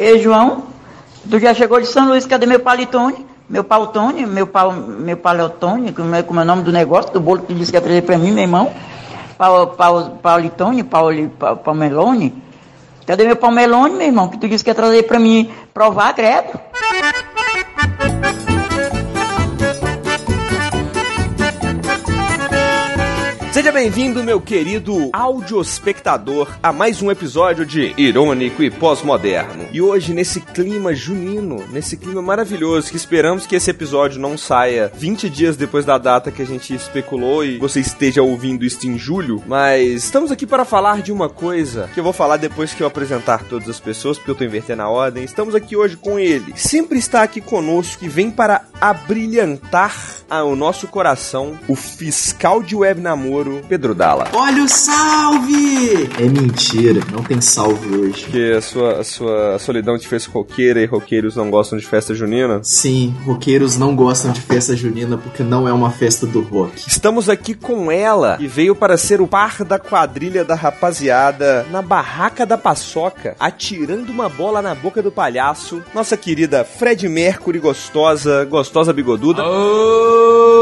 Ei, João, tu já chegou de São Luís, cadê meu palitone? Meu pautone, meu, pal, meu paletone, como é, como é o nome do negócio, do bolo que disse que ia trazer pra mim, meu irmão? Pau, pau, paulitone, pauli, pa, palmelone? Cadê meu palmelone, meu irmão, que tu disse que ia trazer pra mim provar, credo? Seja bem-vindo, meu querido audiospectador, a mais um episódio de Irônico e Pós-Moderno. E hoje, nesse clima junino, nesse clima maravilhoso, que esperamos que esse episódio não saia 20 dias depois da data que a gente especulou e você esteja ouvindo isso em julho, mas estamos aqui para falar de uma coisa que eu vou falar depois que eu apresentar todas as pessoas, porque eu tô invertendo a ordem. Estamos aqui hoje com ele. Sempre está aqui conosco e vem para abrilhantar o nosso coração, o fiscal de web namoro Pedro Dalla. Olha o salve! É mentira, não tem salve hoje. Porque a sua, a sua solidão te fez roqueira e roqueiros não gostam de festa junina? Sim, roqueiros não gostam de festa junina porque não é uma festa do rock. Estamos aqui com ela, que veio para ser o par da quadrilha da rapaziada na barraca da paçoca, atirando uma bola na boca do palhaço, nossa querida Fred Mercury gostosa, gostosa bigoduda. Ô,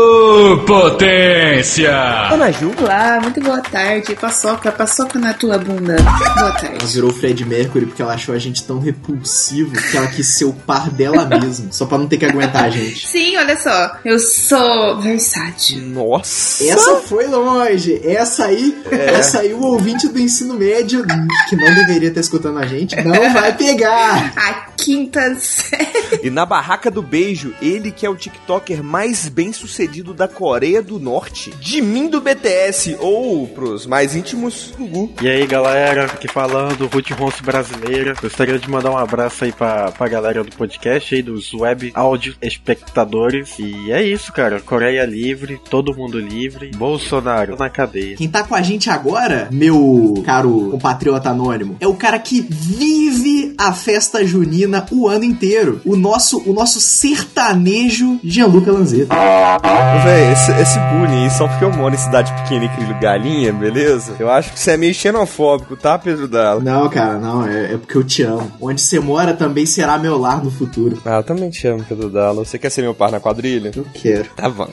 potência! Ana Ju, Olá, muito boa tarde. Paçoca, paçoca na tua bunda. Boa tarde. Ela virou Fred Mercury porque ela achou a gente tão repulsivo que ela quis ser o par dela mesma, só pra não ter que aguentar a gente. Sim, olha só, eu sou versátil. Nossa! Essa foi longe. Essa aí, é. essa aí o ouvinte do ensino médio que não deveria estar escutando a gente não vai pegar. A quinta série. E na barraca do beijo, ele que é o TikToker mais bem sucedido da Coreia do Norte, de mim do BTS, ou pros mais íntimos, Gugu. E aí galera, aqui falando, Ruth Ronce brasileira. Gostaria de mandar um abraço aí pra, pra galera do podcast aí, dos web áudio espectadores. E é isso, cara. Coreia livre, todo mundo livre. Bolsonaro na cadeia. Quem tá com a gente agora, meu caro compatriota anônimo, é o cara que vive a festa junina o ano inteiro. O nosso, o nosso sertanejo Gianluca Lanzetta. Véi, esse, esse bullying só porque eu moro em cidade pequena e crio galinha, beleza? Eu acho que você é meio xenofóbico, tá, Pedro Dalla? Não, cara, não. É, é porque eu te amo. Onde você mora também será meu lar no futuro. Ah, eu também te amo, Pedro Dalla. Você quer ser meu par na quadrilha? Eu quero. Tá bom.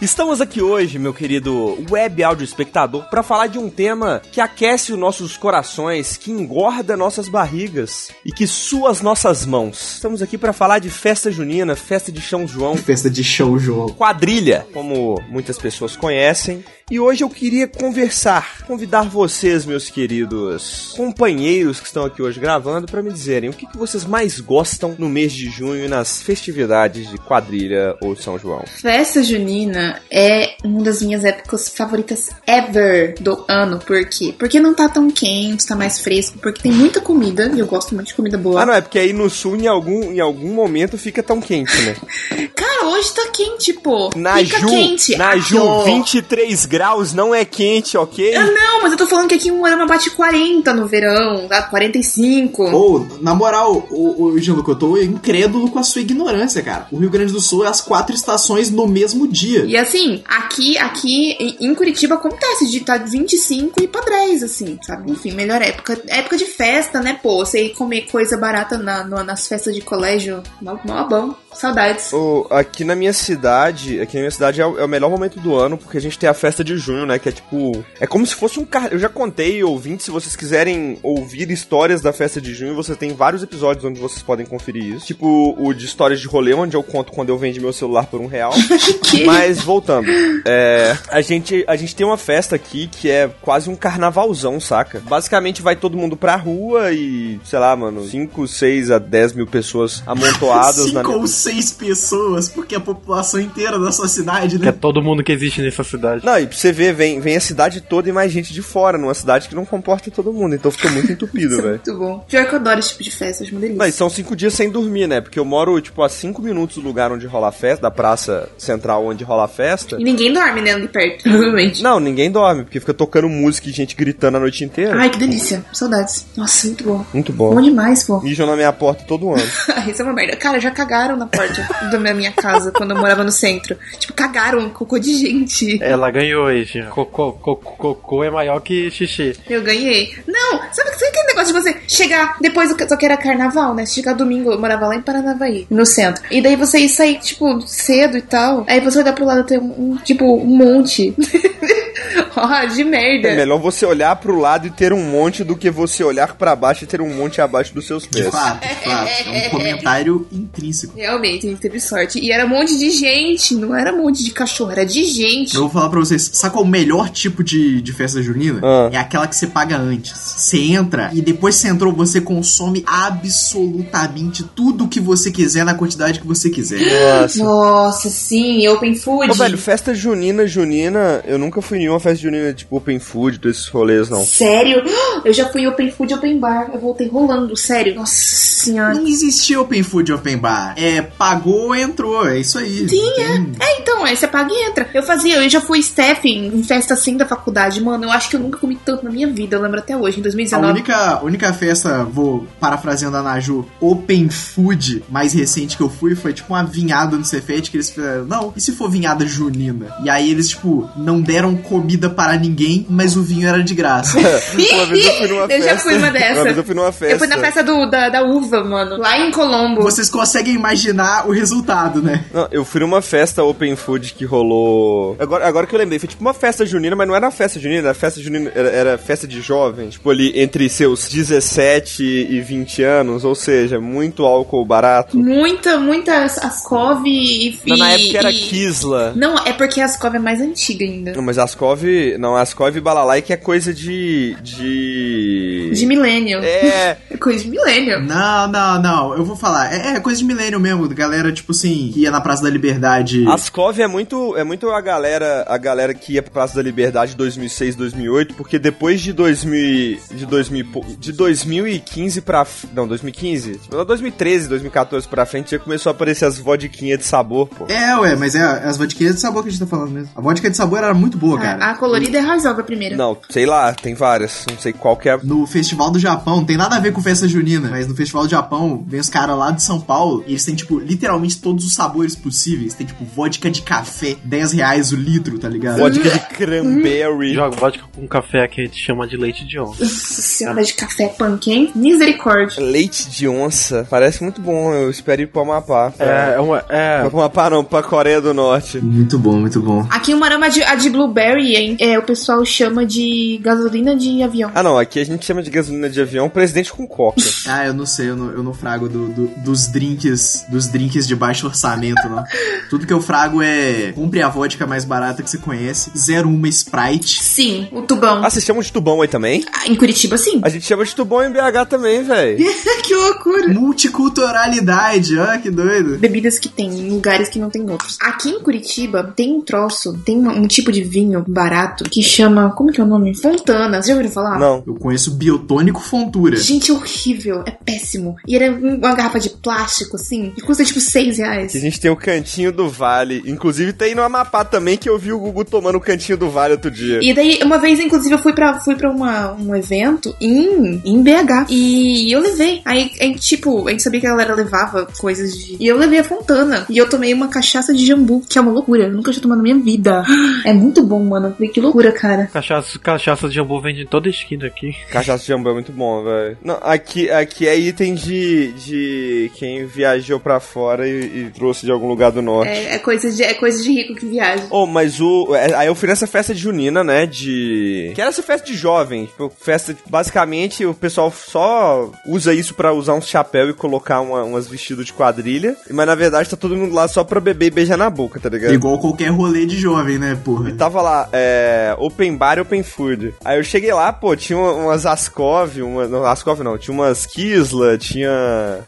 Estamos aqui hoje, meu querido web áudio espectador, para falar de um tema que aquece os nossos corações, que engorda nossas barrigas e que sua as nossas mãos. Estamos aqui para falar de festa junina, festa de São João. Festa de São João. Quadrilha, como muitas pessoas conhecem. E hoje eu queria conversar, convidar vocês, meus queridos companheiros que estão aqui hoje gravando, para me dizerem o que, que vocês mais gostam no mês de junho nas festividades de quadrilha ou São João. Festa junina é uma das minhas épocas favoritas ever do ano. Por quê? Porque não tá tão quente, tá mais fresco, porque tem muita comida, e eu gosto muito de comida boa. Ah, não, é porque aí no sul, em algum, em algum momento, fica tão quente, né? Cara, hoje tá quente, pô. Na fica Ju, quente. na Ju, ó. 23 graus não é quente, ok? Ah, não, mas eu tô falando que aqui em Moarama bate 40 no verão, tá? 45. Ou, na moral, o, o Gianluca, eu tô incrédulo com a sua ignorância, cara. O Rio Grande do Sul é as quatro estações no mesmo dia. E assim, aqui, aqui em- Curitiba acontece de estar de 25 e pra 10, assim, sabe? Enfim, melhor época. Época de festa, né, pô? Você ir comer coisa barata na, no- nas festas de colégio, mó, mó bom. Saudades. Aqui na minha cidade, aqui na minha cidade é o, é o melhor momento do ano, porque a gente tem a festa de junho, né? Que é tipo. É como se fosse um car... Eu já contei, ouvinte, se vocês quiserem ouvir histórias da festa de junho, você tem vários episódios onde vocês podem conferir isso. Tipo o de histórias de rolê, onde eu conto quando eu vendi meu celular por um real. Que? Mas voltando, é, a, gente, a gente tem uma festa aqui que é quase um carnavalzão, saca? Basicamente vai todo mundo pra rua e, sei lá, mano, 5, 6 a 10 mil pessoas amontoadas na Cinco ou seis pessoas, porque a população inteira da sua cidade, Que é né? todo mundo que existe nessa cidade. Não, e pra você ver, vem, vem a cidade toda e mais gente de fora, numa cidade que não comporta todo mundo, então fica muito entupido, velho. Muito bom. Pior que eu adoro esse tipo de festa, acho uma delícia. Mas são cinco dias sem dormir, né? Porque eu moro, tipo, a cinco minutos do lugar onde rola a festa, da praça central onde rola a festa. E ninguém dorme, né, ali perto, provavelmente. Não, ninguém dorme, porque fica tocando música e gente gritando a noite inteira. Ai, que delícia. Saudades. Nossa, muito bom. Muito bom. Bom demais, pô. Mijam na minha porta todo ano. Isso é uma merda. Cara, já cagaram na porta da minha, minha casa casa quando eu morava no centro. Tipo, cagaram cocô de gente. Ela ganhou hoje. Cocô, cocô, cocô é maior que xixi. Eu ganhei. Não, sabe, sabe aquele negócio de você chegar depois só que era carnaval, né? Chegar domingo, eu morava lá em Paranavaí, no centro. E daí você ia sair, tipo, cedo e tal. Aí você olhar pro lado tem um, tipo, um monte. Ó, de merda. É melhor você olhar pro lado e ter um monte do que você olhar pra baixo e ter um monte abaixo dos seus De pés. fato, de fato. É um comentário intrínseco. Realmente, a gente teve sorte. E era um monte de gente, não era um monte de cachorro, era de gente. Eu vou falar pra vocês, sabe qual é o melhor tipo de, de festa junina? Ah. É aquela que você paga antes. Você entra e depois que você entrou, você consome absolutamente tudo que você quiser na quantidade que você quiser. Nossa. Nossa, sim, open food. Ô, velho, festa junina, junina, eu nunca fui em nenhuma festa junina tipo open food, desses rolês, não. Sério? Eu já fui open food, open bar. Eu voltei rolando, sério. Nossa senhora. Não existia open food open bar. É, pagou, entrou. É isso aí. Sim, Tem- É, então, aí você paga e entra. Eu fazia, eu já fui staff em, festa assim da faculdade. Mano, eu acho que eu nunca comi tanto na minha vida. Eu lembro até hoje, em A 2019. única, única festa, vou parafraseando a Naju, open food mais recente que eu fui foi tipo uma vinhada no Cefete que eles fizeram, não, e se for vinhada junina? E aí eles, tipo, não deram comida para ninguém, mas o vinho era de graça. Uma vez eu fui numa Eu festa. já fui uma dessa. Uma vez eu fui numa festa. Eu fui na festa do, da, da uva, mano. Lá em Colombo. Vocês conseguem imaginar o resultado, né? Não, eu fui numa festa open food que rolou. Agora, agora que eu lembrei, foi tipo uma festa junina, mas não era festa junina, era festa junina, era, era festa de jovens, tipo ali entre seus 17 e 20 anos, ou seja, muito álcool barato. Muita, muita Ascov e. Não, na época era e- Kisla. Não, é porque a Ascov é mais antiga ainda. Não, mas Ascov, não, Ascov e Balalaique é coisa de de De milênio. É, É coisa de milênio. Não, não, não, eu vou falar. É, é coisa de milênio mesmo, galera, tipo assim, que ia na Praça da Liberdade. Ascov é muito, é muito a galera, a galera que ia pra Praça da Liberdade 2006, 2008, porque depois de 2000, de 2000, e pou- de 2015 pra, não, 2015, tipo, 2013, 2014 pra frente já começou a aparecer as vodquinhas de sabor, pô. É, ué, mas é as vodquinhas de sabor que a gente tá falando mesmo. A vodka de sabor era muito boa, cara. A, a colorida é razoável a primeira. Não, sei lá, tem várias, não sei qual que é. No Festival do Japão, não tem nada a ver com festa junina, mas no Festival do Japão, vem os caras lá de São Paulo e eles têm, tipo, literalmente todos os sabores possíveis. Tem, tipo, vodka de café, 10 reais o litro, tá ligado? Vodka de cranberry. Joga vodka com café que a gente chama de leite de onça. Nossa senhora de café punk, hein? Misericórdia. Leite de onça, parece muito bom, eu espero ir pro Amapá. É, é uma. É, Pro Amapá não, pra Coreia do Norte. Muito bom, muito bom. Aqui em Marama, a de, a de blueberry, hein? É, o pessoal chama de gasolina de avião. Ah não, aqui a gente chama de gasolina de avião presidente com coca. Ah, eu não sei, eu não, eu não frago do, do- dos drinks dos drinks de baixo orçamento, não. Tudo que eu frago é compre a vodka mais barata que você conhece, 01 Sprite. Sim, o tubão. Ah, vocês chamam de tubão aí também? Ah, Em Curitiba, sim. A gente chama de tubão em BH também, velho. que loucura. Multiculturalidade, ó, que doido. Bebidas que tem em lugares que não tem outros. Aqui em Curitiba tem um troço, tem uma- um tipo de vinho barato que chama. Como que é o nome? Fontana. Vocês já ouviram falar? Não. Eu conheço biotônico fontura. Gente, é horrível. É péssimo. E era uma garrafa de plástico, assim, e custa tipo 6 reais. Que a gente tem o cantinho do vale. Inclusive tem no Amapá também que eu vi o Gugu tomando o cantinho do vale outro dia. E daí, uma vez, inclusive, eu fui pra, fui pra uma, um evento em, em BH. E eu levei. Aí, aí, tipo, a gente sabia que a galera levava coisas de. E eu levei a Fontana. E eu tomei uma cachaça de jambu, que é uma loucura. Eu nunca tinha tomado na minha vida. É muito bom, mano. Falei, Que loucura, cara. cachaça, cachaça de jambu vende em toda esquina aqui. Cachaça de jambu é muito bom, velho. Não, aqui, aqui é item de, de quem viajou pra fora e, e trouxe de algum lugar do norte. É, é coisa de, é coisa de rico que viaja. Oh, mas o. é, Aí eu fui nessa festa de junina, né? De. Que era essa festa de jovem. Tipo, festa. Basicamente, o pessoal só usa isso pra usar um chapéu e colocar uma, umas vestidos de quadrilha. Mas na verdade tá todo mundo lá só pra beber e beijar na boca, tá ligado? Igual qualquer rolê de jovem, né, porra? E tava lá, é. Open bar e open food. Aí eu cheguei lá, pô, tinha uma- umas Ascov, uma, não, Ascov não, tinha umas Kisla, tinha.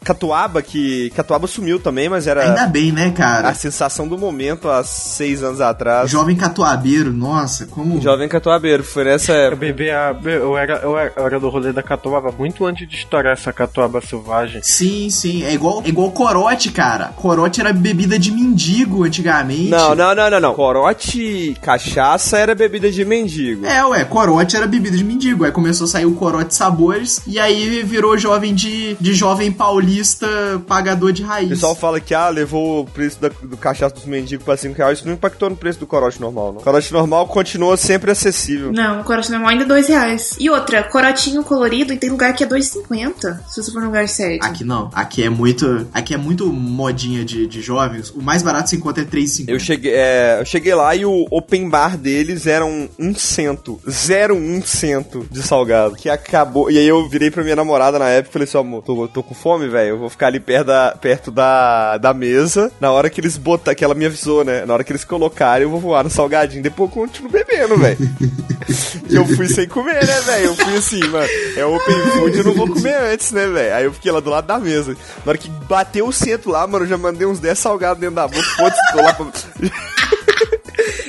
Catuaba, que. Catuaba sumiu também, mas era Ainda bem, né, a cara? sensação do momento há seis anos atrás. Jovem catuabeiro, nossa, como. Jovem Catuabeiro, foi nessa Eu época. bebi a. Eu era, eu era, eu era do rolê da catuaba muito antes de estourar essa catuaba selvagem. Sim, sim. É igual, é igual corote, cara. Corote era bebida de mendigo antigamente. Não, não, não, não, não. Corote cachaça era bebida bebida de mendigo. É, ué, corote era bebida de mendigo. Aí começou a sair o corote sabores e aí virou jovem de, de jovem paulista pagador de O raiz. pessoal fala que, ah, levou o preço da- do cachaço dos mendigos pra 5 reais. Isso não impactou no preço do corote normal, não. O corote normal continua sempre acessível. Não, o corote normal ainda é dois reais. E outra, corotinho colorido e tem lugar que é 2,50. Se você for num lugar sério. Aqui não. Aqui é muito. Aqui é muito modinha de, de jovens. O mais barato se encontra é 3,50. Eu cheguei, é, eu cheguei lá e o open bar deles era um, um cento. Zero um cento de salgado. Que acabou. E aí eu virei pra minha namorada na época e falei assim, ó, amor, tô, tô com fome, velho. Eu vou ficar ali perto da, perto da, da mesa. Na hora que eles botar, que ela me avisou, né? Na hora que eles colocarem, eu vou voar no salgadinho. Depois eu continuo bebendo, velho. e eu fui sem comer, né, velho? Eu fui assim, mano. É open food, eu não vou comer antes, né, velho? Aí eu fiquei lá do lado da mesa. Na hora que bateu o centro lá, mano, eu já mandei uns 10 salgados dentro da boca. Foda-se, tô lá pra.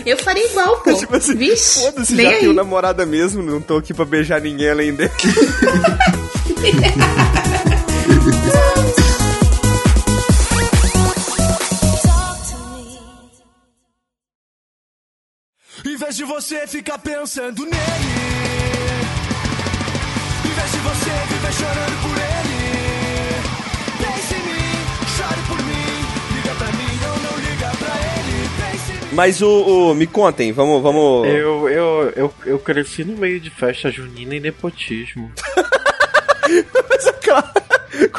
Eu faria igual, pô. Tipo assim, Vixe, foda-se, já aí. tenho namorada mesmo, não tô aqui pra beijar ninguém além dele. Em vez de você ficar pensando nele, em vez de você viver chorando por ele, Mas o, o- me contem, vamos, vamos. Eu, eu, eu, eu cresci no meio de festa junina e nepotismo. Mas é claro.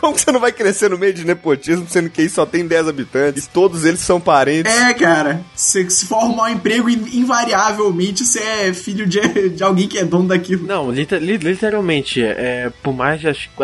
Como que você não vai crescer no meio de nepotismo, sendo que aí só tem 10 habitantes, e todos eles são parentes? É, cara. Se, se for arrumar um emprego, in- invariavelmente você é filho de, de alguém que é dono daquilo. Não, liter- li- literalmente, é, por mais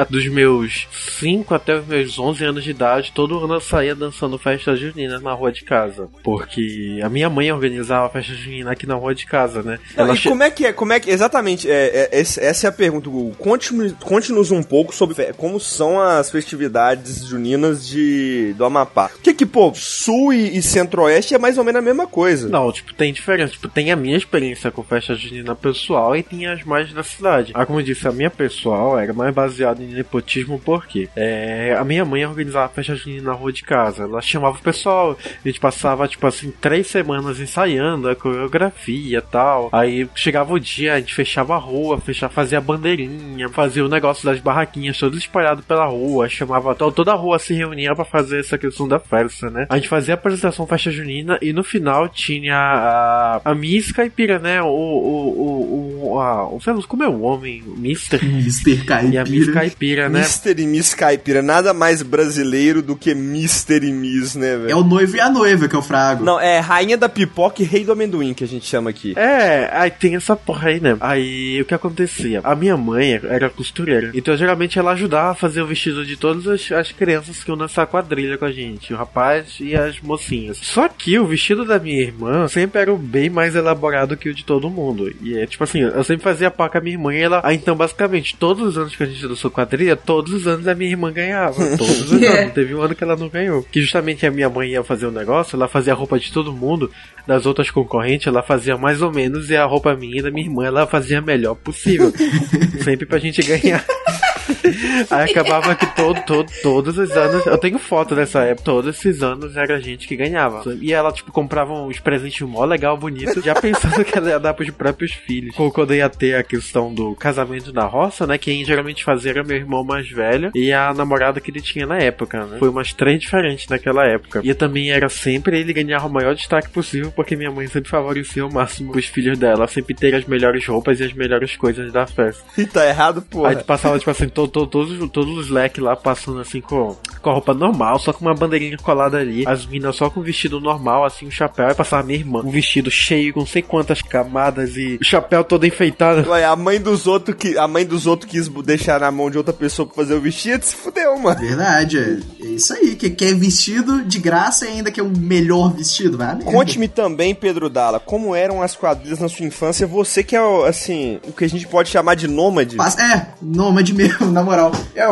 dos meus 5 até os meus 11 anos de idade, todo ano eu saía dançando festa junina na rua de casa. Porque a minha mãe organizava a festa junina aqui na rua de casa, né? Não, Ela e che- como é que é? Como é que exatamente? É, é, essa é a pergunta. Conte-me- Conte-nos um pouco sobre fe- como são as festividades juninas de do Amapá. Que que pô, Sul e, e Centro-Oeste é mais ou menos a mesma coisa. Não, tipo, tem diferença. Tipo, tem a minha experiência com festa junina pessoal e tem as mais da cidade. Ah, como eu disse, a minha pessoal era mais baseada em nepotismo porque é, a minha mãe organizava a festa junina na rua de casa. Ela chamava o pessoal, a gente passava, tipo assim, três semanas ensaiando a coreografia e tal. Aí chegava o dia, a gente fechava a rua, fechava, fazia a bandeirinha, fazia o negócio das barraquinhas todas espalhadas pela rua, chamava to- toda a rua se reunia pra fazer essa questão da festa, né? A gente fazia a apresentação festa junina e no final tinha a, a Miss Caipira, né? O, o, o, o, a, o sei lá, como é o homem? O Mister? Mr. E a Miss Caipira. Caipira, né? Mr. e Miss Caipira, nada mais brasileiro do que Mr. e Miss, né, velho? É o noivo e a noiva que é o frago. Não, é rainha da pipoca e rei do amendoim que a gente chama aqui. É, aí tem essa porra aí, né? Aí o que acontecia? A minha mãe era costureira. Então geralmente ela ajudava a fazer o vestido de todas as, as crianças que iam nessa quadrilha com a gente. O rapaz e as mocinhas. Só que o vestido da minha irmã sempre era bem mais elaborado que o de todo mundo. E é tipo assim, eu sempre fazia par com a minha irmã e ela. Ah, então basicamente, todos os anos que a gente dançou quadrilha, todos os anos a minha irmã ganhava. Todos os anos. É. Não teve um ano que ela não ganhou. Que justamente a minha mãe ia fazer um negócio, ela fazia a roupa de todo mundo, das outras concorrentes, ela fazia mais ou menos, e a roupa minha e da minha irmã ela fazia a melhor possível. Sempre pra gente ganhar. Aí acabava que todo, todo, todos os anos. Eu tenho foto dessa época, todos esses anos era a gente que ganhava. E ela, tipo, comprava uns presentes mó legal, bonito, já pensando que ela ia dar pros próprios filhos. Como Quando ia ter a questão do casamento na roça, né? Quem geralmente fazia era meu irmão mais velho e a namorada que ele tinha na época, né? Foi umas três diferentes naquela época. E também era sempre ele ganhar o maior destaque possível, porque minha mãe sempre favorecia ao máximo os filhos dela, sempre ter as melhores roupas e as melhores coisas da festa. E tá errado, Aí porra. tu passava, tipo assim, to, to- todos, todos os leques lá passando assim com, com a roupa normal, só com uma bandeirinha colada ali. As minas só com vestido normal, assim, um chapéu. Aí passava minha irmã, um vestido cheio com não sei quantas camadas e o chapéu todo enfeitado. Ué, a mãe dos outros que a mãe dos outros quis deixar na mão de outra pessoa pra fazer o vestido, se fudeu, mano. Verdade, é, é isso aí. Que quer vestido de graça e ainda quer o melhor vestido, vai. Conte-me também, Pedro Dalla, como eram as quadrilhas na sua infância? Você que é, o, assim, o que a gente pode chamar de nômade. É, nômade mesmo, na moral. É,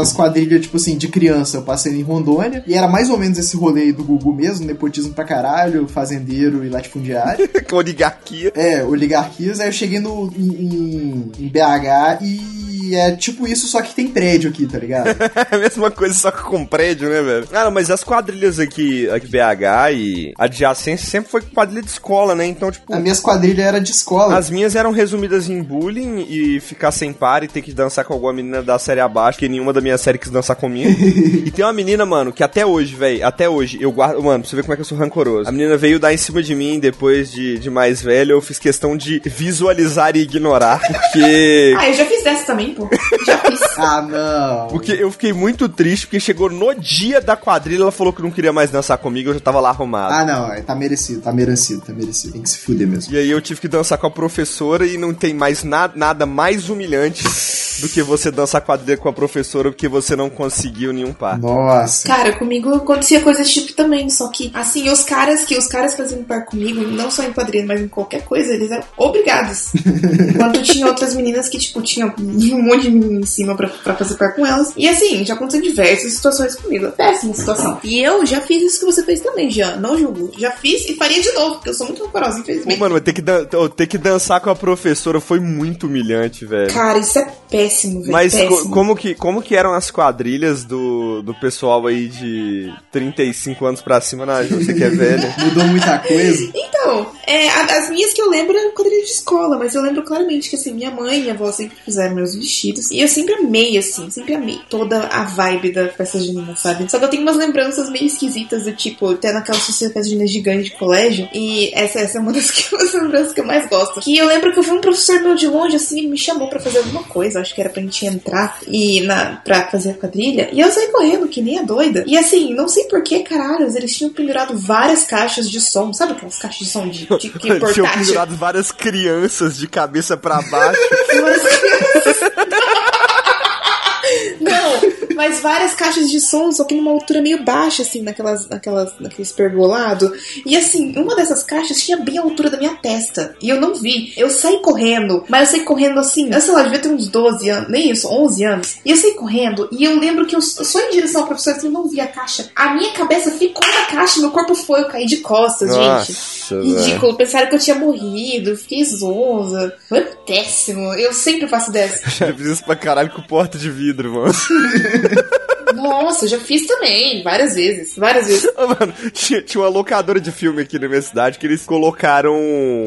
as quadrilhas, tipo assim, de criança eu passei em Rondônia. E era mais ou menos esse rolê aí do Gugu mesmo, nepotismo pra caralho, fazendeiro e latifundiário. Com oligarquia. é, oligarquias. Aí eu cheguei no, em- em BH e e é tipo isso, só que tem prédio aqui, tá ligado? É a mesma coisa, só que com prédio, né, velho? Não, mas as quadrilhas aqui, aqui BH e adjacência sempre foi quadrilha de escola, né? Então, tipo. A minha quadrilha era de escola. As minhas eram resumidas em bullying e ficar sem par e ter que dançar com alguma menina da série abaixo, que nenhuma da minha série quis dançar comigo. e tem uma menina, mano, que até hoje, velho, até hoje, eu guardo. Mano, pra você ver como é que eu sou rancoroso. A menina veio dar em cima de mim depois de, de mais velho, eu fiz questão de visualizar e ignorar, porque. Ah, eu já fiz dessa também, pô. Já fiz. Ah, não. Porque eu fiquei muito triste, porque chegou no dia da quadrilha, ela falou que não queria mais dançar comigo, eu já tava lá arrumado. Ah, não, é, tá merecido, tá merecido, tá merecido. Tem que se fuder mesmo. E aí eu tive que dançar com a professora e não tem mais na nada mais humilhante do que você dançar quadrilha com a professora porque você não conseguiu nenhum par. Nossa. Cara, comigo acontecia coisa desse tipo também, só que, assim, os caras que os caras faziam par comigo, não só em quadrilha, mas em qualquer coisa, eles eram obrigados. Enquanto tinha outras meninas que, tipo, tinham monte de menino em cima pra, pra fazer par com elas. E assim, já aconteceu diversas situações comigo. Péssima situação. E eu já fiz isso que você fez também, Jean. Não julgo. Já fiz e faria de novo, porque eu sou muito rancorosa, Pô, infelizmente. mano, mas ter que, dan- ter que dançar com a professora foi muito humilhante, velho. Cara, isso é péssimo, velho. Mas co- péssimo. como que, como que eram as quadrilhas do, do pessoal aí de 35 anos pra cima, na você que é velha? Mudou muita coisa. Então, é, as minhas que eu lembro eram quadrilha de escola, mas eu lembro claramente que assim, minha mãe e minha avó sempre fizeram meus vestidos. E eu sempre amei, assim, sempre amei toda a vibe da festa junina, sabe? Só que eu tenho umas lembranças meio esquisitas do tipo, até naquela festa junina gigante de colégio. E essa, essa é uma das que, das lembranças que eu mais gosto. Que eu lembro que eu vi um professor meu de longe, assim, me chamou pra fazer alguma coisa. Acho que era pra gente entrar e na, pra fazer a quadrilha. E eu saí correndo, que nem a doida. E assim, não sei por que, caralhos, eles tinham pendurado várias caixas de som. Sabe aquelas caixas de som de, de, de Tinham portátil? pendurado várias crianças de cabeça pra baixo. Não, mas várias caixas de som, só que numa altura meio baixa, assim, naquelas, naquelas, naqueles pergolado. E assim, uma dessas caixas tinha bem a altura da minha testa. E eu não vi. Eu saí correndo, mas eu saí correndo assim, eu sei lá, devia ter uns 12 anos, nem isso, 11 anos. E eu saí correndo, e eu lembro que eu só em direção ao professor, assim, eu não vi a caixa. A minha cabeça ficou na caixa, meu corpo foi, eu caí de costas, gente. Nossa, velho. Ridículo, pensaram que eu tinha morrido, fiquei zonza. Foi péssimo. Eu sempre faço dessa. Já fiz isso pra caralho com porta de vidro, mano. Nossa, eu já fiz também, várias vezes, várias vezes. Ô, Mano, tinha, tinha uma locadora de filme aqui na minha cidade que eles colocaram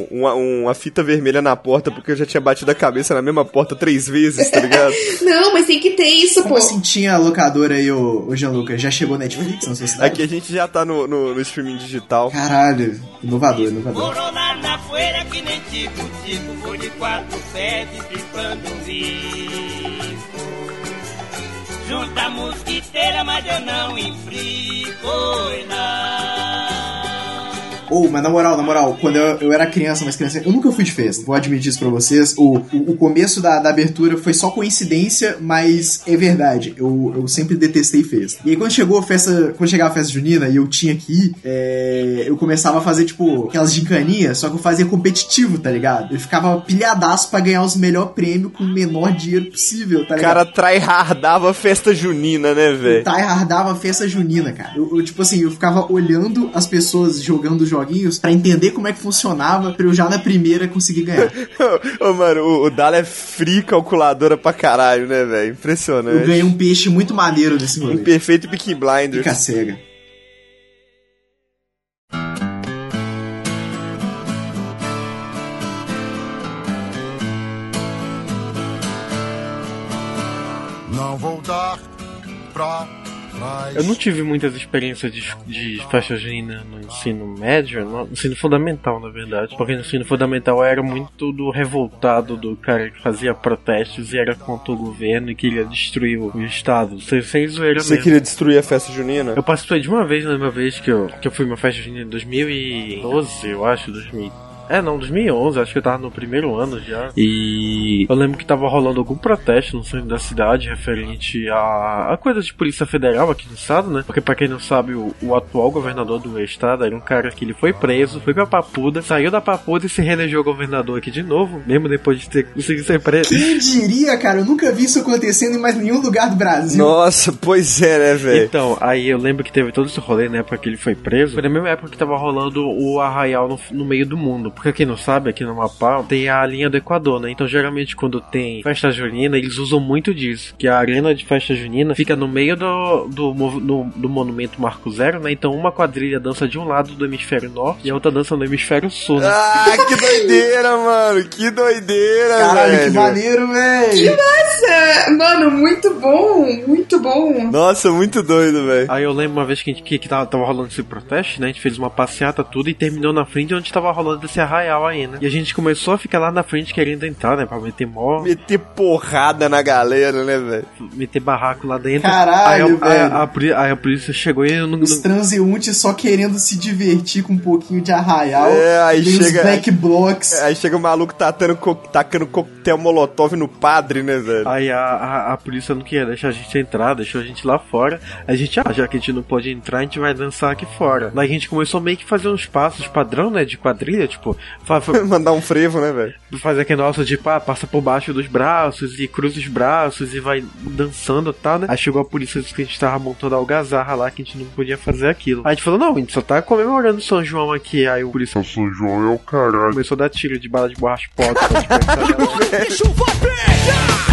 uma, uma fita vermelha na porta porque eu já tinha batido a cabeça na mesma porta três vezes, tá ligado? Não, mas tem que ter isso, Como pô. assim tinha a locadora aí, ô, ô Gianluca? Já chegou Netflix na sua cidade? Aqui a gente já tá no, no, no streaming digital. Caralho, inovador, inovador. Corona na poeira que nem tico, tico, vou de quatro sete. Junta a mosquiteira, mas eu não enfrico, oi, não. Ou, mas na moral, na moral, quando eu, eu era criança, mais criança, eu nunca fui de festa, vou admitir isso pra vocês. O, o, o começo da, da abertura foi só coincidência, mas é verdade, eu, eu sempre detestei festa. E aí quando chegou a festa, quando chegava a festa junina e eu tinha que ir, é, eu começava a fazer, tipo, aquelas gincaninhas, só que eu fazia competitivo, tá ligado? Eu ficava pilhadaço pra ganhar os melhores prêmios com o menor dinheiro possível, tá O ligado? cara tryhardava festa junina, né, velho? tryhardava a festa junina, cara. Eu, eu, tipo assim, eu ficava olhando as pessoas jogando joguinhos pra entender como é que funcionava, pra eu já na primeira conseguir ganhar. Ô, mano, o, o Dala é free calculadora pra caralho, né, velho? Impressionante. Eu ganhei um peixe muito maneiro nesse Um rolê. perfeito Peaky Blinders. Fica cega. Não vou dar pra. Eu não tive muitas experiências de, de festa junina no ensino médio, no ensino fundamental, na verdade. Porque no ensino fundamental eu era muito do revoltado do cara que fazia protestos e era contra o governo e queria destruir o, o Estado. Sem, sem zoeira Você mesmo. queria destruir a festa junina? Eu participei de uma vez, na uma vez que eu, que eu fui uma festa junina em 2012, eu acho, 2000. É, não, 2011, acho que eu tava no primeiro ano já. E eu lembro que tava rolando algum protesto no centro da cidade referente a, a coisa de polícia federal aqui no estado, né? Porque pra quem não sabe, o, o atual governador do estado era um cara que ele foi preso, foi pra Papuda, saiu da Papuda e se reelegeu governador aqui de novo, mesmo depois de ter conseguido ser preso. Quem diria, cara? Eu nunca vi isso acontecendo em mais nenhum lugar do Brasil. Nossa, pois é, né, velho? Então, aí eu lembro que teve todo esse rolê na época que ele foi preso. Foi na mesma época que tava rolando o Arraial no, no meio do mundo. Porque quem não sabe, aqui no Amapá tem a linha do Equador, né? Então geralmente quando tem festa junina, eles usam muito disso. Que a arena de festa junina fica no meio do, do, no- do monumento Marco Zero, né? Então uma quadrilha dança de um lado do hemisfério norte e a outra dança no hemisfério sul, né? Ah, que doideira, mano. Que doideira, Caralho, velho. que maneiro, velho. Nossa, mano, muito bom, muito bom. Nossa, muito doido, velho. Aí eu lembro uma vez que, a gente, que, que tava, tava rolando esse protesto, né? A gente fez uma passeata tudo e terminou na frente onde tava rolando esse arraial aí, né? E a gente começou a ficar lá na frente querendo entrar, né? Pra meter mó, Meter porrada na galera, né, velho? meter barraco lá dentro. Caralho, aí, a, aí, velho. a, a, aí a polícia chegou e eu não. Os transeuntes só querendo se divertir com um pouquinho de arraial. É, aí chega- Os black blocks. Aí chega o maluco tatando, co- tacando coquetel molotov no padre, né, velho? Aí a, a, a polícia não queria deixar a gente entrar, deixou a gente lá fora. A gente, ah, já que a gente não pode entrar, a gente vai dançar aqui fora. Daí a gente começou meio que fazer uns passos padrão, né? De quadrilha, tipo, fa, fa, Mandar um frevo, né, velho? fazer aquele nosso de pá, passa por baixo dos braços e cruza os braços e vai dançando tal, né? Aí chegou a polícia disse que a gente tava montando a algazarra lá, que a gente não podia fazer aquilo. Aí a gente falou, não, a gente só tá comemorando São João aqui. Aí o polícia São João é o caralho. começou a dar tiro de bala de borracha pó. pra dispersar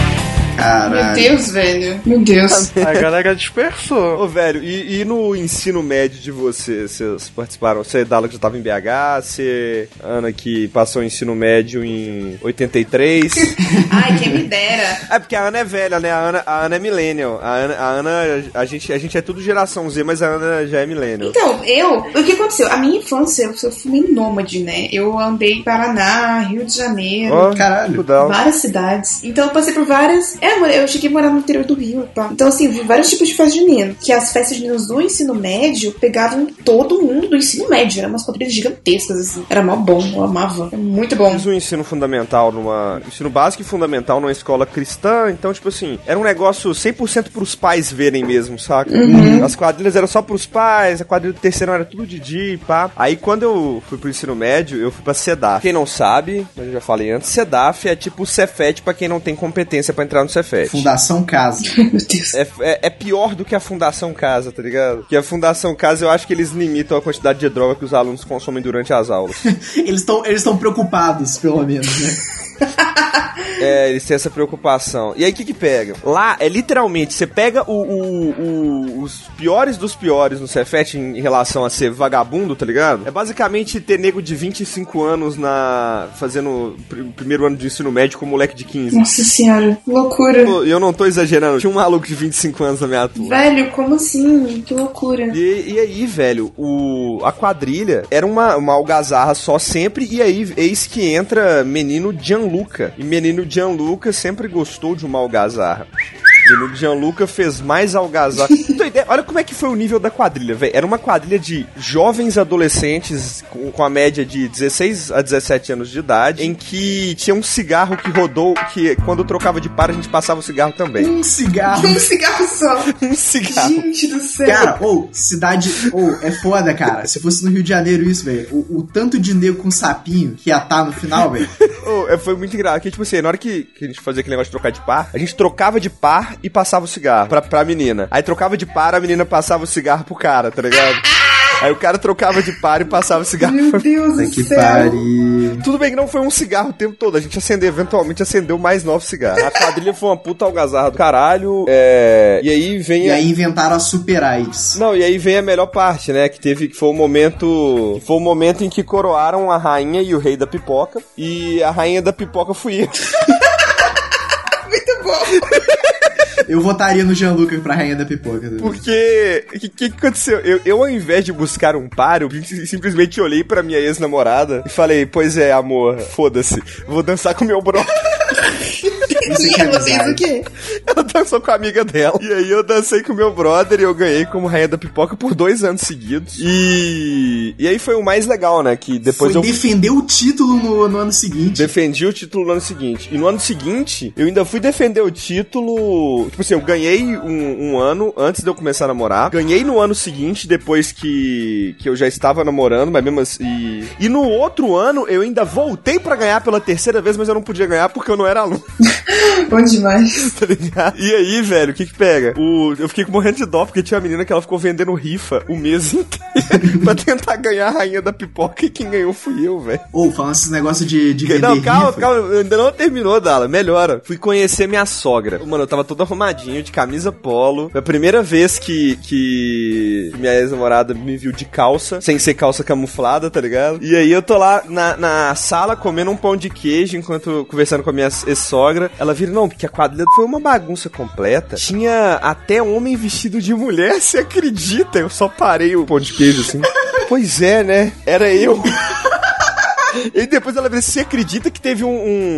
galera. Meu Caralho. Deus, velho. Meu Deus. A galera dispersou. Ô, velho, e, e no ensino médio de você? Vocês participaram? Você, Dala, que já tava em BH? Você, Ana, que passou o ensino médio em 83? Ai, quem me dera. é porque a Ana é velha, né? A Ana, a Ana é millennial. A Ana, a, Ana a, gente, a gente é tudo geração Z, mas a Ana já é millennial. Então, eu, o que aconteceu? A minha infância, eu sou- fui meio nômade, né? Eu andei em Paraná, Rio de Janeiro, Ó, Caralho. várias cidades. Então eu passei por várias. É, eu cheguei a morar no interior do Rio, tá? Então, assim, vi vários tipos de festa junina. Que as festas juninas do ensino médio pegavam todo mundo do ensino médio. Eram umas quadrilhas gigantescas, assim. Era mó bom, eu amava. É muito bom. Fiz um ensino fundamental numa. Ensino básico e fundamental numa escola cristã, então, tipo assim, era um negócio 100% pros pais verem mesmo, saca? As quadrilhas eram só pros pais, a quadrilha do terceiro era tudo de dia e pá. Aí quando eu fui pro ensino médio, eu fui pra SEDAF. Quem não sabe, eu já falei antes, SEDAF é tipo o Cefet pra quem não tem competência pra entrar no Cefet. Fundação Casa. Meu Deus. É, é, é pior do que a Fundação Casa, tá ligado? Que a Fundação Casa eu acho que eles limitam a quantidade de droga que os alunos consomem durante as aulas. Eles estão eles tão preocupados, pelo menos, né? É, eles têm essa preocupação. E aí o que que pega? Lá é literalmente, você pega o, o- o- os piores dos piores no Cefet em, em relação a ser vagabundo, tá ligado? É basicamente ter nego de 25 anos na fazendo pr- o primeiro ano de ensino médio com moleque de 15. Nossa senhora, loucura. Pô, E eu não tô exagerando, tinha um maluco de 25 anos na minha turma. Velho, como assim? Que loucura. E, e aí, velho, o, a quadrilha era uma, uma algazarra só sempre, e aí eis que entra menino Gianluca. E menino Gianluca sempre gostou de uma algazarra. Menino Gianluca fez mais algazarra. Ideia, olha como é que foi o nível da quadrilha, velho. Era uma quadrilha de jovens adolescentes com, com a média de 16 a 17 anos de idade, em que tinha um cigarro que rodou, que quando trocava de par a gente passava o cigarro também. Um cigarro. Um cigarro só. Um cigarro. Gente do céu. Cara, ou, cidade. Ou, é foda, cara. Se fosse no Rio de Janeiro isso, velho. O, o tanto de nego com sapinho que ia estar no final, velho. Oh, é, foi muito engraçado. Que, tipo assim, na hora que, que a gente fazia aquele negócio de trocar de par, a gente trocava de par e passava o cigarro pra, pra menina. Aí trocava de par, a menina passava o cigarro pro cara, tá ligado? Aí o cara trocava de par e passava o cigarro. Meu Deus do que céu. pariu. Tudo bem que não foi um cigarro o tempo todo. A gente acendeu, eventualmente acendeu mais nove cigarros. A quadrilha foi uma puta algazarra do caralho. É... E aí vem E a- aí inventaram a Super AIDS. Não, e aí vem a melhor parte, né? Que teve que foi o momento. que Foi o momento em que coroaram a rainha e o rei da pipoca. E a rainha da pipoca fui eu. Muito bom. Eu votaria no Gianluca pra rainha da pipoca. né? Porque. O que, que aconteceu? Eu, eu, ao invés de buscar um par, eu sim- simplesmente olhei pra minha ex-namorada e falei: Pois é, amor, foda-se, vou dançar com meu bro. Isso que é ela amizade. o dançou com a amiga dela. E aí eu dancei com meu brother e eu ganhei como rainha da pipoca por dois anos seguidos. E. E aí foi o mais legal, né? Que depois Foi eu. defender o título no, no ano seguinte. Defendi o título no ano seguinte. E no ano seguinte, eu ainda fui defender o título. Tipo assim, eu ganhei um, um ano antes de eu começar a namorar. Ganhei no ano seguinte, depois que, que eu já estava namorando, mas mesmo assim. E, e no outro ano, eu ainda voltei pra ganhar pela terceira vez, mas eu não podia ganhar porque eu não era aluno. Bom demais. tá ligado? E aí, velho, o que que pega? O, eu fiquei morrendo de dó porque tinha uma menina que ela ficou vendendo rifa o mês inteiro pra tentar ganhar a rainha da pipoca e quem ganhou fui eu, velho. Ou falando esses negócios de, de vender Não, calma, rifa. calma, ainda não terminou, Dala. Melhora. Fui conhecer minha sogra. Mano, eu tava todo arrumadinho, de camisa polo. Foi a primeira vez que, que minha ex-namorada me viu de calça, sem ser calça camuflada, tá ligado? E aí eu tô lá na, na sala comendo um pão de queijo enquanto conversando com a minha ex-sogra. Ela vira, não, porque a quadrilha foi uma bagunça completa. Tinha até homem vestido de mulher, você acredita? Eu só parei o pão de queijo assim. pois é, né? Era eu. E depois ela vira, você acredita que teve um,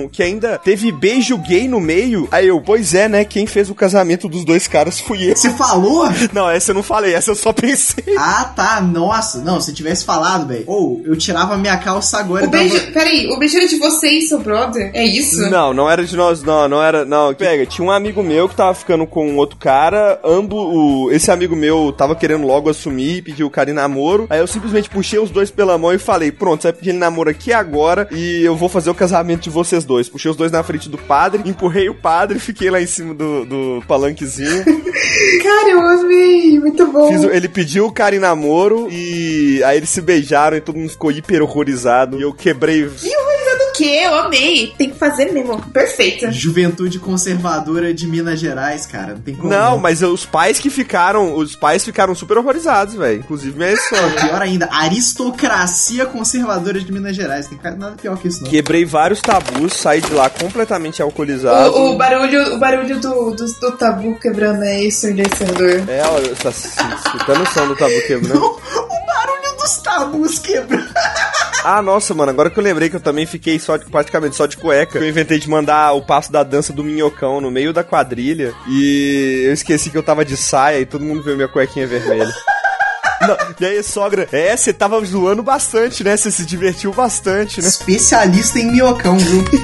um- que ainda teve beijo gay no meio? Aí eu, pois é, né? Quem fez o casamento dos dois caras fui eu. Você falou? Não, essa eu não falei, essa eu só pensei. Ah, tá. Nossa. Não, se tivesse falado, velho. Ou eu tirava minha calça agora O e dava- beijo. Peraí, o beijo era de você e seu brother? É isso? Não, não era de nós, não, não era, não. Pega, tinha um amigo meu que tava ficando com um outro cara, ambos, o, esse amigo meu tava querendo logo assumir, pediu o cara em namoro, aí eu simplesmente puxei os dois pela mão e falei, pronto, você vai pedir ele namoro aqui agora e eu vou fazer o casamento de vocês dois. Puxei os dois na frente do padre, empurrei o padre, fiquei lá em cima do, do palanquezinho, Cara, eu amei. Muito bom. fiz ele pediu o cara em namoro e aí eles se beijaram e todo mundo ficou hiper horrorizado e eu quebrei... E o? Eu amei. Tem que fazer mesmo. Perfeita. Juventude conservadora de Minas Gerais, cara. Não tem como. Não, mas os pais que ficaram, os pais ficaram super horrorizados, velho. Inclusive minha sogra. Pior ainda, aristocracia conservadora de Minas Gerais. Tem nada pior que isso, não. Quebrei vários tabus, saí de lá completamente alcoolizado. O, o barulho, o barulho do, do, do tabu quebrando é ensurdecedor. É, olha, tá se- escutando o som do tabu quebrando. O barulho dos tabus quebrando. Ah, nossa, mano, agora que eu lembrei que eu também fiquei só de- praticamente só de cueca. Eu inventei de mandar o passo da dança do minhocão no meio da quadrilha. E eu esqueci que eu tava de saia e todo mundo viu minha cuequinha vermelha. Não, e aí, sogra, é, você tava zoando bastante, né? Você se divertiu bastante, né? Especialista em minhocão, viu?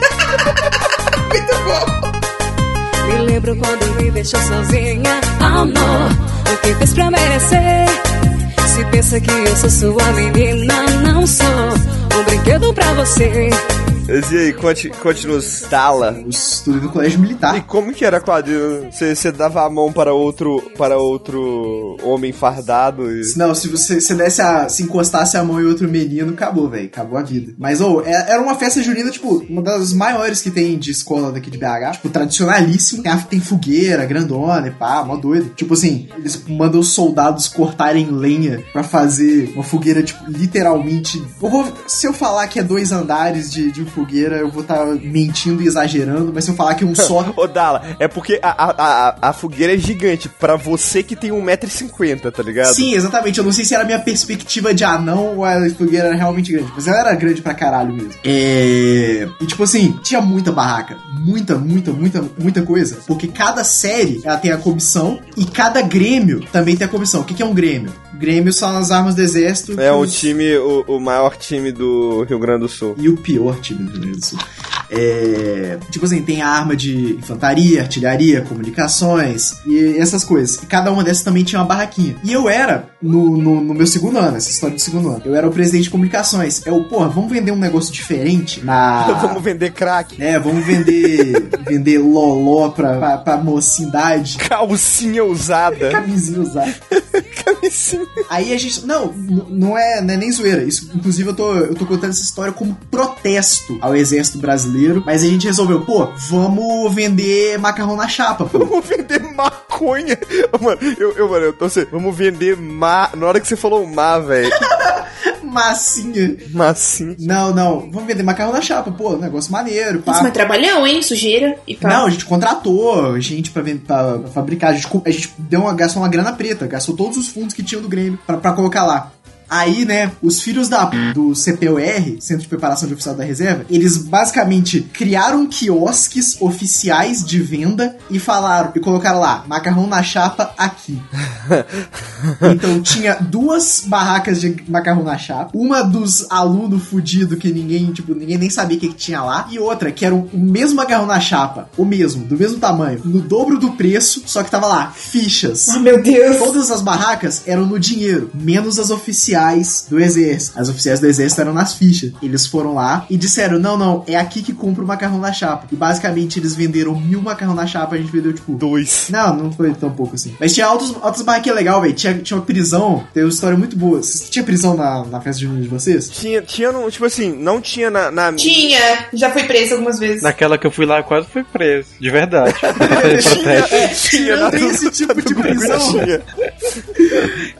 Me lembro quando me deixou sozinha, amor. O que fez pra merecer? Se pensa que eu sou sua menina, não sou um brinquedo pra você. Mas E aí, conte- conte-nos, Dala. Eu estudei no colégio E militar. como que era a quadrilha? Você, dava a mão para outro, para outro homem fardado e... Não, se você se desse a, se encostasse a mão em outro menino, acabou, velho. Acabou a vida. Mas, ô, é- era uma festa junina, tipo, uma das maiores que tem de escola daqui de BH. Tipo, tradicionalíssima. Tem, fogueira, grandona e pá, mó doido. Tipo assim, eles mandam os soldados cortarem lenha pra fazer uma fogueira, tipo, literalmente. Eu vou, se eu falar que é dois andares de, de fogueira, eu vou estar mentindo e exagerando, mas se eu falar que um só. Ô, Dala, é porque a, a, a, a fogueira é gigante pra você que tem 1,50m, tá ligado? Sim, exatamente. Eu não sei se era a minha perspectiva de anão ou a fogueira era realmente grande, mas ela era grande pra caralho mesmo. É. E tipo assim, tinha muita barraca. Muita, muita, muita, muita coisa. Porque cada série ela tem a comissão e cada grêmio também tem a comissão. O que, que é um grêmio? Grêmio são as armas do exército. É o os- time, o, o maior time do Rio Grande do Sul. E o pior time do Rio Grande do Sul. É, tipo assim, tem a arma de infantaria, artilharia, comunicações e essas coisas. E cada uma dessas também tinha uma barraquinha. E eu era, no, no, no meu segundo ano, essa história do segundo ano, eu era o presidente de comunicações. Eu, porra, vamos vender um negócio diferente na. Vamos vender crack. É, vamos vender vender loló pra, pra, pra mocidade. Calcinha usada. Camisinha usada. Camisinha. Aí a gente. Não, não é, não é nem zoeira. Isso, inclusive, eu tô, eu tô contando essa história como protesto ao exército brasileiro. Mas a gente resolveu, pô, vamos vender macarrão na chapa, pô. Vamos vender maconha. Mano, eu, eu, mano, eu tô assim, vamos vender ma... Na hora que você falou ma, velho. Massinha. Massinha. Não, não. Vamos vender macarrão na chapa, pô. Negócio maneiro, pá. Nossa, mas trabalhão, hein? Sujeira e pá. Não, a gente contratou gente pra, vend- pra, pra fabricar. A gente, a gente deu uma, gastou uma grana preta, gastou todos os fundos que tinham do Grêmio pra, pra colocar lá. Aí, né, os filhos da do CPUR, Centro de Preparação de Oficial da Reserva, eles basicamente criaram quiosques oficiais de venda e falaram, e colocaram lá, macarrão na chapa aqui. Então tinha duas barracas de macarrão na chapa, uma dos alunos fudido que ninguém, tipo, ninguém nem sabia o que, que tinha lá, e outra que era o mesmo macarrão na chapa, o mesmo, do mesmo tamanho, no dobro do preço, só que tava lá, fichas. Ah, meu Deus. Todas as barracas eram no dinheiro, menos as oficiais. Oficiais do exército. As oficiais do exército eram nas fichas. Eles foram lá e disseram: não, não, é aqui que compra o macarrão na chapa. E basicamente eles venderam mil macarrão na chapa, a gente vendeu tipo. Dois. Não, não foi tão pouco assim. Mas tinha altos, altas barraquinhas legal, velho. Tinha, tinha uma prisão, tem uma história muito boa. Vocês- Tinha prisão na, na festa de de vocês? Tinha, tinha, no, tipo assim, não tinha na. na- Tinha, já fui presa algumas vezes. Naquela que eu fui lá, eu quase fui preso. De verdade. É, Tinha não tem esse tipo de prisão. Tinha.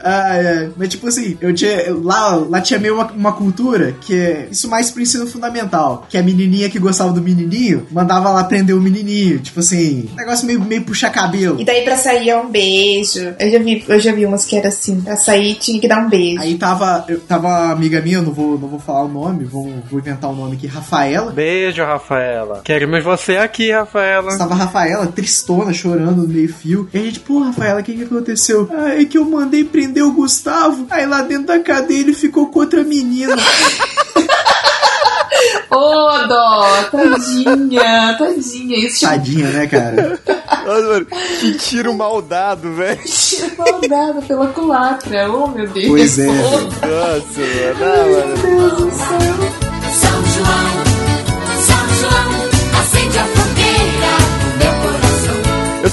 Ah, é. Mas tipo assim, eu tinha. Lá, lá tinha meio uma, uma cultura que é isso mais pro ensino fundamental. Que a menininha que gostava do menininho mandava lá prender o menininho. Tipo assim, negócio meio, meio puxar cabelo. E daí pra sair é um beijo. Eu já vi, eu já vi umas que era assim. Pra sair tinha que dar um beijo. Aí tava, eu, tava uma amiga minha, eu não vou, não vou falar o nome, vou, vou inventar o nome aqui, Rafaela. Beijo, Rafaela. Queremos você aqui, Rafaela. Estava a Rafaela tristona, chorando no meio fio. E a gente, pô, Rafaela, o que que aconteceu? Ah, é que eu mandei prender o Gustavo. Aí lá dentro da cadeia ele ficou com outra menina. Ô, dó, tadinha, tadinha. Isso tipo, Tadinha, né, cara? Nossa, mano, que tiro mal dado, velho. tira maldada pela culatra. Oh, meu Deus. Pois é, Oh. Nossa, mano. Ah, mano. meu Deus do céu.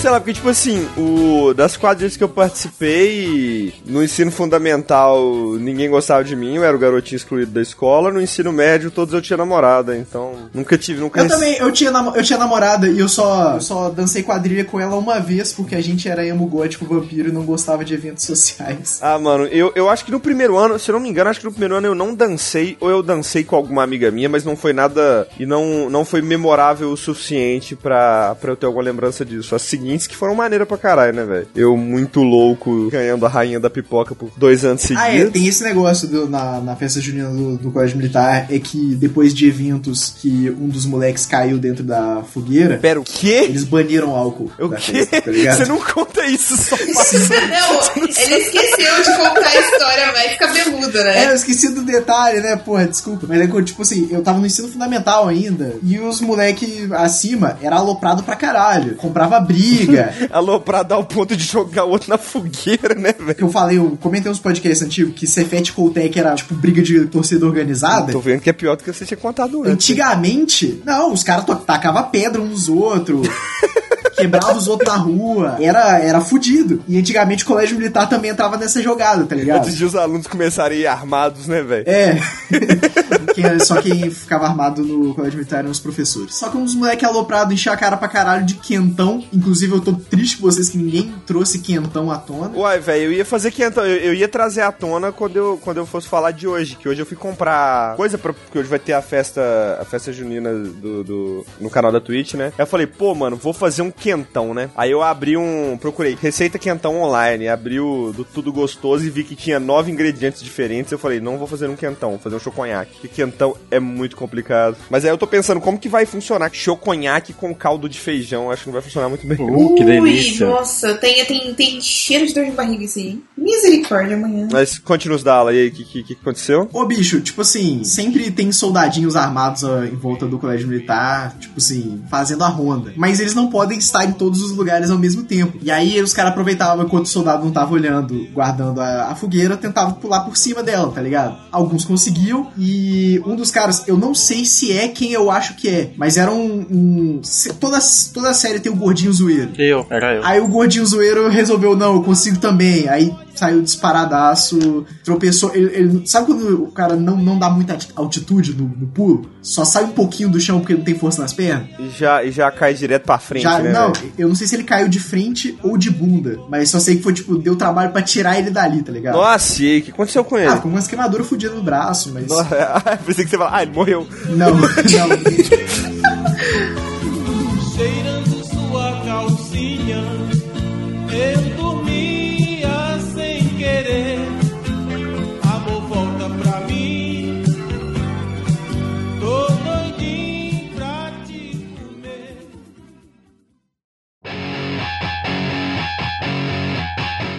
Sei lá, porque, tipo assim, o, das quadrilhas que eu participei, no ensino fundamental, ninguém gostava de mim, eu era o garotinho excluído da escola. No ensino médio, todos eu tinha namorada, então nunca tive, nunca Eu também, eu tinha, eu tinha namorada e eu só, eu só dancei quadrilha com ela uma vez porque a gente era emo gótico vampiro e não gostava de eventos sociais. Ah, mano, eu, eu acho que no primeiro ano, se eu não me engano, acho que no primeiro ano eu não dancei, ou eu dancei com alguma amiga minha, mas não foi nada. E não, não foi memorável o suficiente pra, pra eu ter alguma lembrança disso. As seguintes que foram maneira pra caralho, né, velho? Eu muito louco, ganhando a rainha da pipoca por dois anos seguidos. Ah, é, tem esse negócio do- na, na festa junina do, do Colégio Militar, é que depois de eventos que um dos moleques caiu dentro da fogueira, Pera, o quê? eles baniram álcool O da quê? festa, tá ligado? Você não conta isso só Não, ele esqueceu de contar a história, vai ficar beluda, É, né? eu esqueci do detalhe, né? Porra, desculpa. Mas é que, tipo assim, eu tava no ensino fundamental ainda. E os moleque acima era aloprado pra caralho. Comprava briga. Aloprado ao ponto de jogar o outro na fogueira, né, velho? eu falei, eu comentei uns podcasts antigos que Cefete e Coltec era, tipo, briga de torcida organizada. Tô vendo que é pior do que você tinha contado antes. Antigamente, não, os caras tacavam pedra uns nos outros. Quebrava os outros na rua. Era, era fudido. E antigamente o colégio militar também entrava nessa jogada, tá ligado? Antes de os alunos começarem a ir armados, né, velho? É. Quem- só quem ficava armado no colégio militar eram os professores. Só que uns moleque aloprado enchia a cara pra caralho de quentão. Inclusive, eu tô triste com vocês que ninguém trouxe quentão à tona. Uai, velho, eu ia fazer que então, eu, eu ia trazer à tona quando eu, quando eu fosse falar de hoje, que hoje eu fui comprar coisa pra, porque hoje vai ter a festa, a festa junina do, do no canal da Twitch, né? Aí eu falei, pô, mano, vou fazer um quentão, né? Aí eu abri um, procurei receita quentão online, abri o do tudo gostoso e vi que tinha nove ingredientes diferentes. Eu falei, não vou fazer um quentão, vou fazer um choconhaque. Porque quentão é muito complicado. Mas aí eu tô pensando como que vai funcionar choconhaque com caldo de feijão, acho que não vai funcionar muito bem. Uh, que delícia. Ui, nossa, tem, tem, tem cheiro de dor de barriga assim. Misericórdia amanhã. Mas continua os dala aí, o que, que, que aconteceu? Ô, bicho, tipo assim, sempre tem soldadinhos armados ó, em volta do colégio militar, tipo assim, fazendo a ronda. Mas eles não podem estar em todos os lugares ao mesmo tempo. E aí os caras aproveitavam enquanto o soldado não tava olhando, guardando a, a fogueira, tentavam pular por cima dela, tá ligado? Alguns conseguiam e um dos caras, eu não sei se é quem eu acho que é, mas era um. um- toda, toda a série tem o gordinho zoeiro. Eu, era eu. Aí o gordinho zoeiro resolveu, não, eu consigo também. Aí saiu disparadaço, tropeçou. Ele, ele- sabe quando o cara não, não dá muita altitude no, no pulo? Só sai um pouquinho do chão porque não tem força nas pernas? E já, e já cai direto pra frente, Já, né? não, eu não sei se ele caiu de frente ou de bunda, mas só sei que foi, tipo, deu trabalho pra tirar ele dali, tá ligado? Nossa, e aí, o que aconteceu com ele? Ah, com umas queimaduras fodidas no braço, mas. Nossa, pensei que você ia falar, ah, ele morreu. Não, não.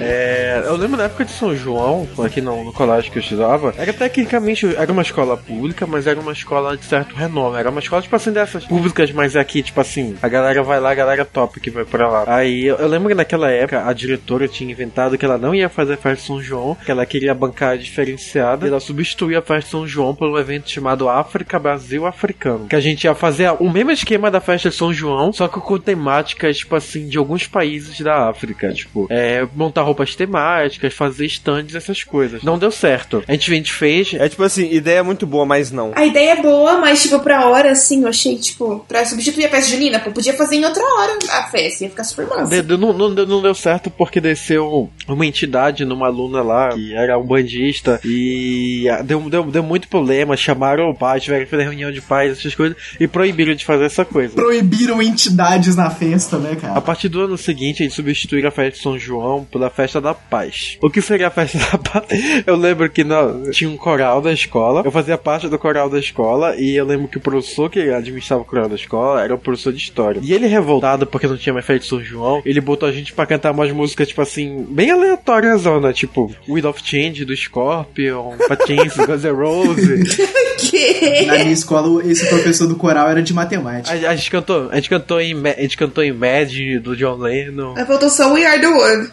えー Eu, lembro na época de São João, aqui no, no colégio que eu estudava, era tecnicamente, era uma escola pública, mas era uma escola de certo renome. Era uma escola, tipo assim, dessas públicas, mas aqui, tipo assim, a galera vai lá, a galera top que vai pra lá. Aí eu, eu lembro que naquela época a diretora tinha inventado que ela não ia fazer festa de São João, que ela queria bancar diferenciada, e ela substituía a festa de São João por um evento chamado África Brasil Africano. Que a gente ia fazer o mesmo esquema da festa de São João, só que com temáticas, tipo assim, de alguns países da África. Tipo, é, montar roupas temáticas, fazer stands, essas coisas. Não deu certo. A gente, a gente fez. É tipo assim, ideia muito boa, mas não. A ideia é boa, mas, tipo, pra hora, assim, eu achei, tipo, pra substituir a festa junina, pô, podia fazer em outra hora a festa, ia ficar super massa. De- de- não, não, deu- não deu certo porque desceu uma entidade numa aluna lá, que era um bandista, e ah, deu, deu, deu muito problema. Chamaram o pai, tiveram que fazer reunião de pais, essas coisas, e proibiram de fazer essa coisa. Proibiram entidades na festa, né, A cara? partir do ano seguinte, eles substituíram a festa de São João pela festa da paz. O que seria a festa da paz? Eu lembro que não, tinha um coral da escola, eu fazia parte do coral da escola, e eu lembro que o professor que administrava o coral da escola era o professor de história. E ele, revoltado porque não tinha mais de São João, ele botou a gente pra cantar umas músicas, tipo assim, bem aleatórias, zona, tipo Wind of Change do Scorpion, Patins, Guns N' Roses. Que? Na minha escola, esse professor do coral era de matemática. A, a gente cantou, a gente cantou em, a gente cantou em Mad do John Lennon. Aí faltou só We Are The One.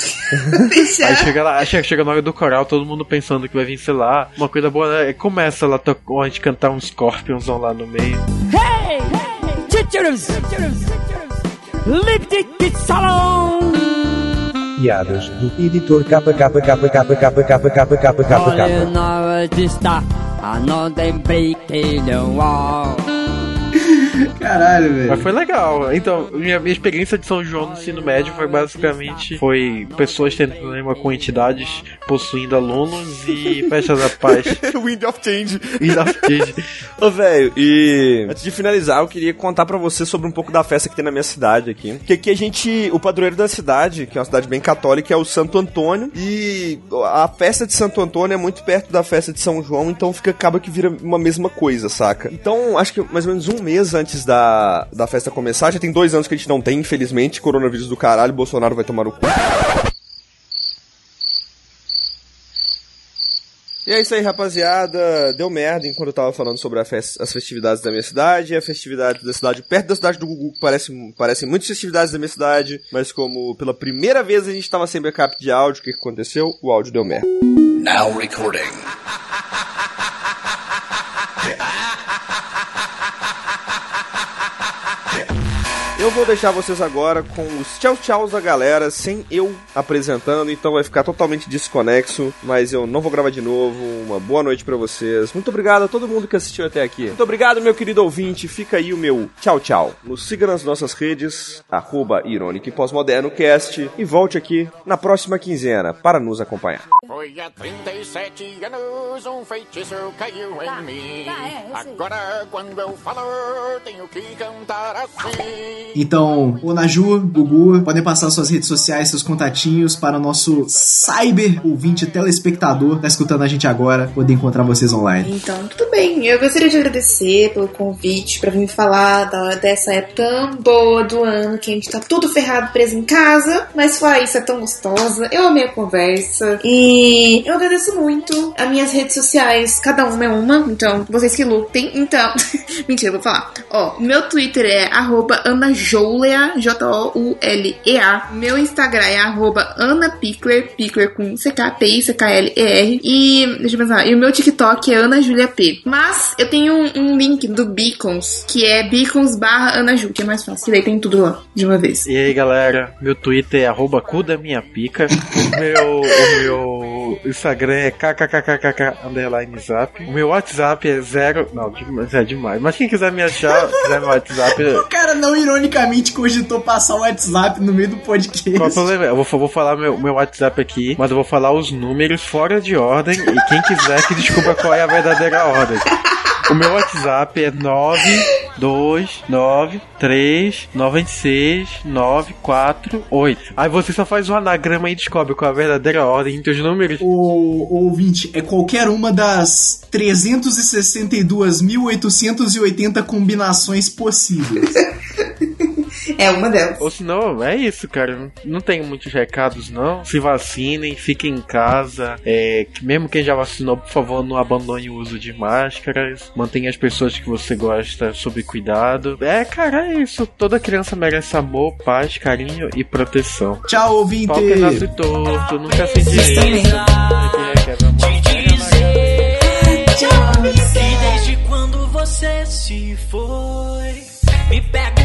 Deixa. Aí chega lá, chega, chega na hora do coral, todo mundo pensando que vai vir, sei lá, uma coisa boa, né? Começa lá a gente cantar um Scorpionsão lá no meio. Hey! It salon! Piadas do editor KKKKKKKKKKKKK. na está, a não tem brinquedo wall. Caralho, velho. Mas foi legal. Então, minha, minha experiência de São João no ensino médio foi basicamente foi pessoas tendo problema com entidades possuindo alunos e festa da paz. Wind of Change. E da Change. Ô, velho, e antes de finalizar, eu queria contar pra você sobre um pouco da festa que tem na minha cidade aqui. Que aqui a gente, o padroeiro da cidade, que é uma cidade bem católica, é o Santo Antônio. E a festa de Santo Antônio é muito perto da festa de São João, então fica acaba que vira uma mesma coisa, saca? Então, acho que mais ou menos um mês antes da, da festa começar, já tem dois anos que a gente não tem, infelizmente, coronavírus do caralho, Bolsonaro vai tomar o. E é isso aí, rapaziada. Deu merda enquanto eu tava falando sobre a fes- as festividades da minha cidade a festividade da cidade perto da cidade do Gugu, que parece, parecem muitas festividades da minha cidade, mas como pela primeira vez a gente tava sem backup de áudio, o que, que aconteceu? O áudio deu merda. Now recording. Eu vou deixar vocês agora com os tchau tchau da galera, sem eu apresentando, então vai ficar totalmente desconexo, mas eu não vou gravar de novo. Uma boa noite pra vocês. Muito obrigado a todo mundo que assistiu até aqui. Muito obrigado, meu querido ouvinte. Fica aí o meu tchau tchau. Nos siga nas nossas redes, arroba Irônico e Pós-Moderno Cast, e volte aqui na próxima quinzena para nos acompanhar. Foi há 37 anos um feitiço caiu em mim. Agora, quando eu falo, tenho que cantar assim. Então, o Naju, Gugu, podem passar suas redes sociais, seus contatinhos para o nosso cyber ouvinte telespectador que tá escutando a gente agora, poder encontrar vocês online. Então, tudo bem. Eu gostaria de agradecer pelo convite pra vir falar da- dessa época tão boa do ano que a gente tá tudo ferrado preso em casa, mas fora isso é tão gostosa. Eu amei a conversa e eu agradeço muito as minhas redes sociais. Cada uma é uma, então vocês que lutem. Então, mentira, vou falar. Ó, meu Twitter é arroba J-O-U-L-E-A. Meu Instagram é arroba AnaPickler, Pickler com C-K-P-I-C-K-L-E-R. E, deixa eu pensar, e o meu TikTok é Ana Julia P. Mas eu tenho um, um link do Beacons, que é Beacons barra Ana Ju, que é mais fácil, que daí tem tudo lá, de uma vez. E aí, galera, meu Twitter é arroba cu da minha pica. O meu, o meu Instagram é kkkkk underline zap. O meu WhatsApp é zero. Não, é demais. Mas quem quiser me achar, quiser meu WhatsApp. O cara não ironicamente cogitou passar o WhatsApp no meio do podcast. Qual o problema? Eu vou, vou falar meu, meu WhatsApp aqui, mas eu vou falar os números fora de ordem e quem quiser que descubra qual é a verdadeira ordem. O meu WhatsApp é 929396948. Aí você só faz um anagrama e descobre qual é a verdadeira ordem entre os números. O, o ouvinte, é qualquer uma das 362.880 combinações possíveis. é uma delas. Ou se não é isso, cara. Não tenho muitos recados, não. Se vacinem, fiquem em casa. É, mesmo quem já vacinou, por favor, não abandone o uso de máscaras. Mantenha as pessoas que você gosta sob cuidado. É, cara, é isso. Toda criança merece amor, paz, carinho e proteção. Tchau, ouvinte! Pau que torto, nunca se direito. Tchau, ouvinte! desde quando você se foi, me pega